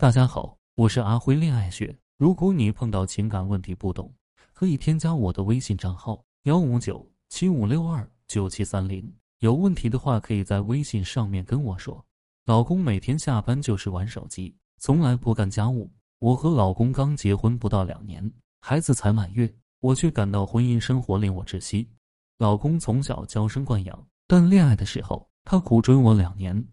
大家好，我是阿辉恋爱学。如果你碰到情感问题不懂，可以添加我的微信账号幺五九七五六二九七三零。有问题的话，可以在微信上面跟我说。老公每天下班就是玩手机，从来不干家务。我和老公刚结婚不到两年，孩子才满月，我却感到婚姻生活令我窒息。老公从小娇生惯养，但恋爱的时候他苦追我两年。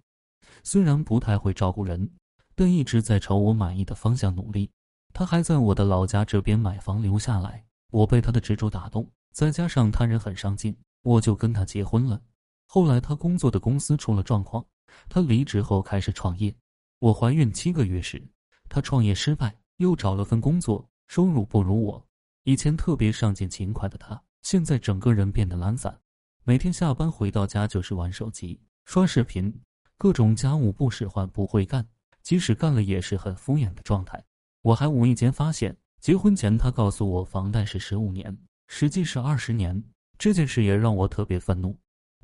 虽然不太会照顾人，但一直在朝我满意的方向努力。他还在我的老家这边买房留下来，我被他的执着打动，再加上他人很上进，我就跟他结婚了。后来他工作的公司出了状况，他离职后开始创业。我怀孕七个月时，他创业失败，又找了份工作，收入不如我。以前特别上进勤快的他，现在整个人变得懒散，每天下班回到家就是玩手机、刷视频，各种家务不使唤不会干，即使干了也是很敷衍的状态。我还无意间发现，结婚前他告诉我房贷是十五年，实际是二十年。这件事也让我特别愤怒。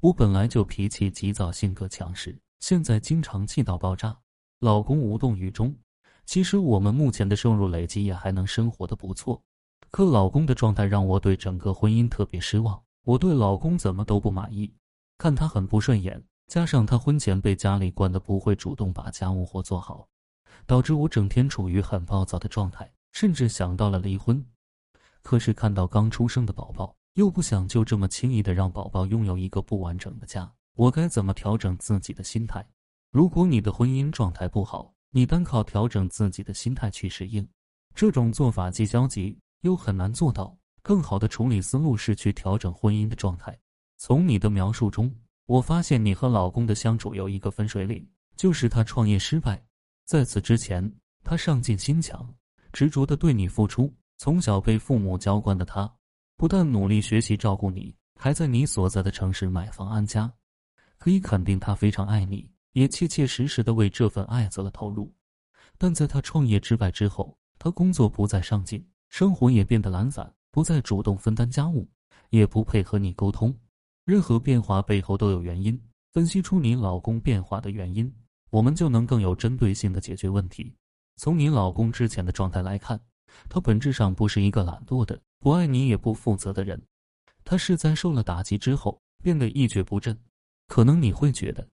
我本来就脾气急躁，性格强势，现在经常气到爆炸。老公无动于衷。其实我们目前的收入累积也还能生活的不错，可老公的状态让我对整个婚姻特别失望。我对老公怎么都不满意，看他很不顺眼，加上他婚前被家里惯的不会主动把家务活做好。导致我整天处于很暴躁的状态，甚至想到了离婚。可是看到刚出生的宝宝，又不想就这么轻易的让宝宝拥有一个不完整的家，我该怎么调整自己的心态？如果你的婚姻状态不好，你单靠调整自己的心态去适应，这种做法既消极又很难做到。更好的处理思路是去调整婚姻的状态。从你的描述中，我发现你和老公的相处有一个分水岭，就是他创业失败。在此之前，他上进心强，执着的对你付出。从小被父母娇惯的他，不但努力学习照顾你，还在你所在的城市买房安家。可以肯定，他非常爱你，也切切实实的为这份爱做了投入。但在他创业失败之后，他工作不再上进，生活也变得懒散，不再主动分担家务，也不配合你沟通。任何变化背后都有原因，分析出你老公变化的原因。我们就能更有针对性的解决问题。从你老公之前的状态来看，他本质上不是一个懒惰的、不爱你也不负责的人，他是在受了打击之后变得一蹶不振。可能你会觉得，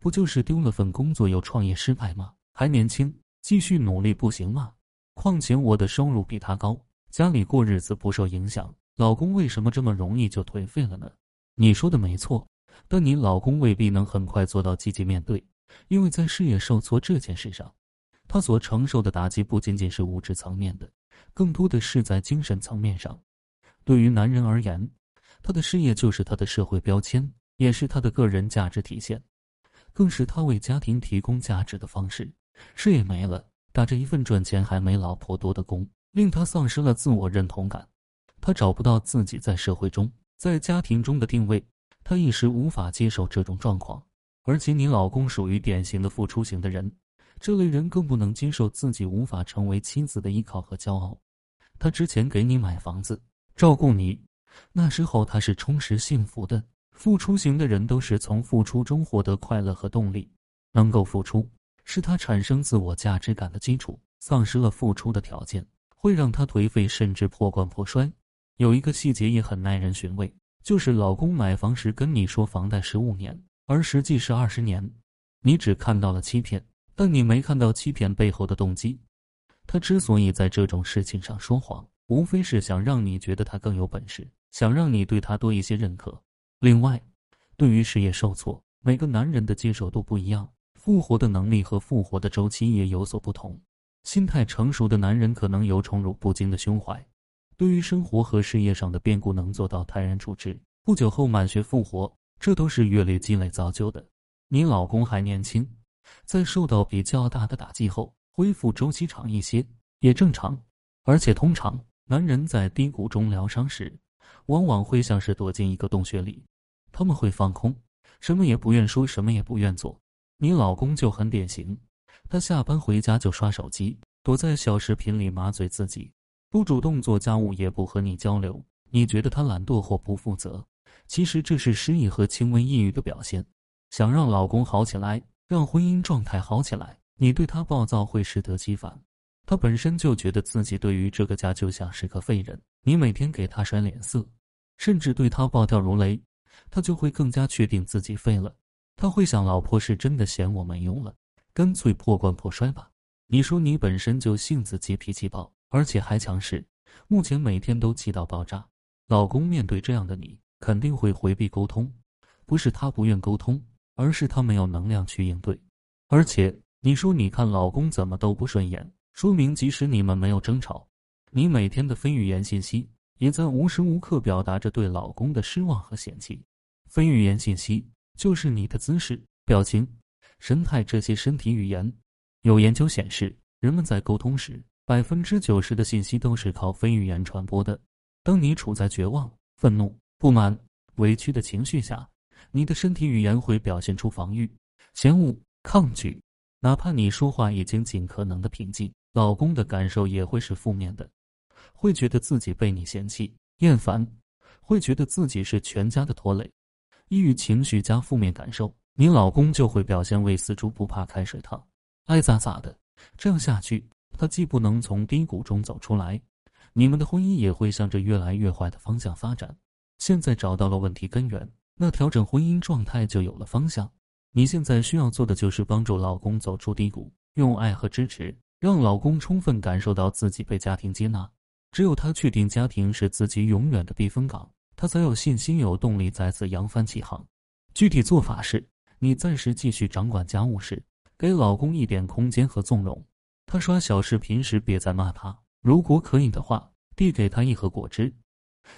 不就是丢了份工作又创业失败吗？还年轻，继续努力不行吗？况且我的收入比他高，家里过日子不受影响，老公为什么这么容易就颓废了呢？你说的没错，但你老公未必能很快做到积极面对。因为在事业受挫这件事上，他所承受的打击不仅仅是物质层面的，更多的是在精神层面上。对于男人而言，他的事业就是他的社会标签，也是他的个人价值体现，更是他为家庭提供价值的方式。事业没了，打着一份赚钱还没老婆多的工，令他丧失了自我认同感。他找不到自己在社会中、在家庭中的定位，他一时无法接受这种状况。而且你老公属于典型的付出型的人，这类人更不能接受自己无法成为妻子的依靠和骄傲。他之前给你买房子，照顾你，那时候他是充实幸福的。付出型的人都是从付出中获得快乐和动力，能够付出是他产生自我价值感的基础。丧失了付出的条件，会让他颓废甚至破罐破摔。有一个细节也很耐人寻味，就是老公买房时跟你说房贷十五年。而实际是二十年，你只看到了欺骗，但你没看到欺骗背后的动机。他之所以在这种事情上说谎，无非是想让你觉得他更有本事，想让你对他多一些认可。另外，对于事业受挫，每个男人的接受度不一样，复活的能力和复活的周期也有所不同。心态成熟的男人可能有宠辱不惊的胸怀，对于生活和事业上的变故能做到泰然处之，不久后满血复活。这都是阅历积累造就的。你老公还年轻，在受到比较大的打击后，恢复周期长一些也正常。而且通常，男人在低谷中疗伤时，往往会像是躲进一个洞穴里，他们会放空，什么也不愿说，什么也不愿做。你老公就很典型，他下班回家就刷手机，躲在小视频里麻醉自己，不主动做家务，也不和你交流。你觉得他懒惰或不负责？其实这是失意和轻微抑郁的表现。想让老公好起来，让婚姻状态好起来，你对他暴躁会适得其反，他本身就觉得自己对于这个家就像是个废人。你每天给他甩脸色，甚至对他暴跳如雷，他就会更加确定自己废了。他会想，老婆是真的嫌我没用了，干脆破罐破摔吧。你说你本身就性子急、脾气暴，而且还强势，目前每天都气到爆炸。老公面对这样的你，肯定会回避沟通，不是他不愿沟通，而是他没有能量去应对。而且你说你看老公怎么都不顺眼，说明即使你们没有争吵，你每天的非语言信息也在无时无刻表达着对老公的失望和嫌弃。非语言信息就是你的姿势、表情、神态这些身体语言。有研究显示，人们在沟通时，百分之九十的信息都是靠非语言传播的。当你处在绝望、愤怒、不满、委屈的情绪下，你的身体语言会表现出防御、嫌恶、抗拒。哪怕你说话已经尽可能的平静，老公的感受也会是负面的，会觉得自己被你嫌弃、厌烦，会觉得自己是全家的拖累。抑郁情绪加负面感受，你老公就会表现为死猪不怕开水烫，爱咋咋的。这样下去，他既不能从低谷中走出来。你们的婚姻也会向着越来越坏的方向发展。现在找到了问题根源，那调整婚姻状态就有了方向。你现在需要做的就是帮助老公走出低谷，用爱和支持让老公充分感受到自己被家庭接纳。只有他确定家庭是自己永远的避风港，他才有信心、有动力再次扬帆起航。具体做法是：你暂时继续掌管家务事，给老公一点空间和纵容。他刷小视频时，别再骂他。如果可以的话，递给他一盒果汁，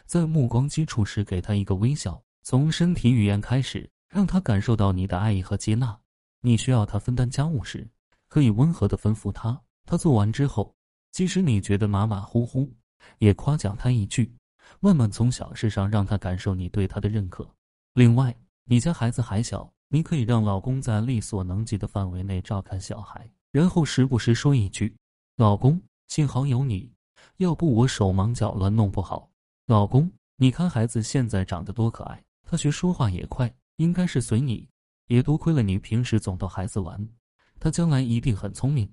在目光接触时给他一个微笑，从身体语言开始，让他感受到你的爱意和接纳。你需要他分担家务时，可以温和的吩咐他，他做完之后，即使你觉得马马虎虎，也夸奖他一句，慢慢从小事上让他感受你对他的认可。另外，你家孩子还小，你可以让老公在力所能及的范围内照看小孩，然后时不时说一句：“老公。”幸好有你，要不我手忙脚乱弄不好。老公，你看孩子现在长得多可爱，他学说话也快，应该是随你。也多亏了你平时总逗孩子玩，他将来一定很聪明。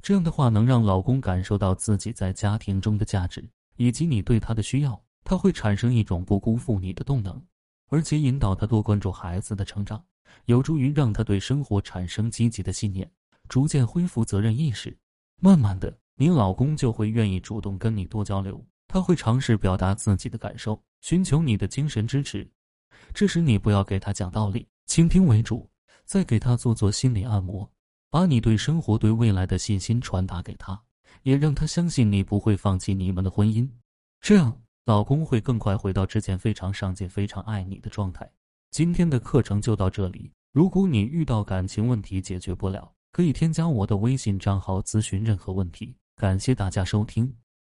这样的话能让老公感受到自己在家庭中的价值，以及你对他的需要，他会产生一种不辜负你的动能，而且引导他多关注孩子的成长，有助于让他对生活产生积极的信念，逐渐恢复责任意识，慢慢的。你老公就会愿意主动跟你多交流，他会尝试表达自己的感受，寻求你的精神支持。这时你不要给他讲道理，倾听为主，再给他做做心理按摩，把你对生活、对未来的信心传达给他，也让他相信你不会放弃你们的婚姻。这样，老公会更快回到之前非常上进、非常爱你的状态。今天的课程就到这里，如果你遇到感情问题解决不了，可以添加我的微信账号咨询任何问题。感谢大家收听。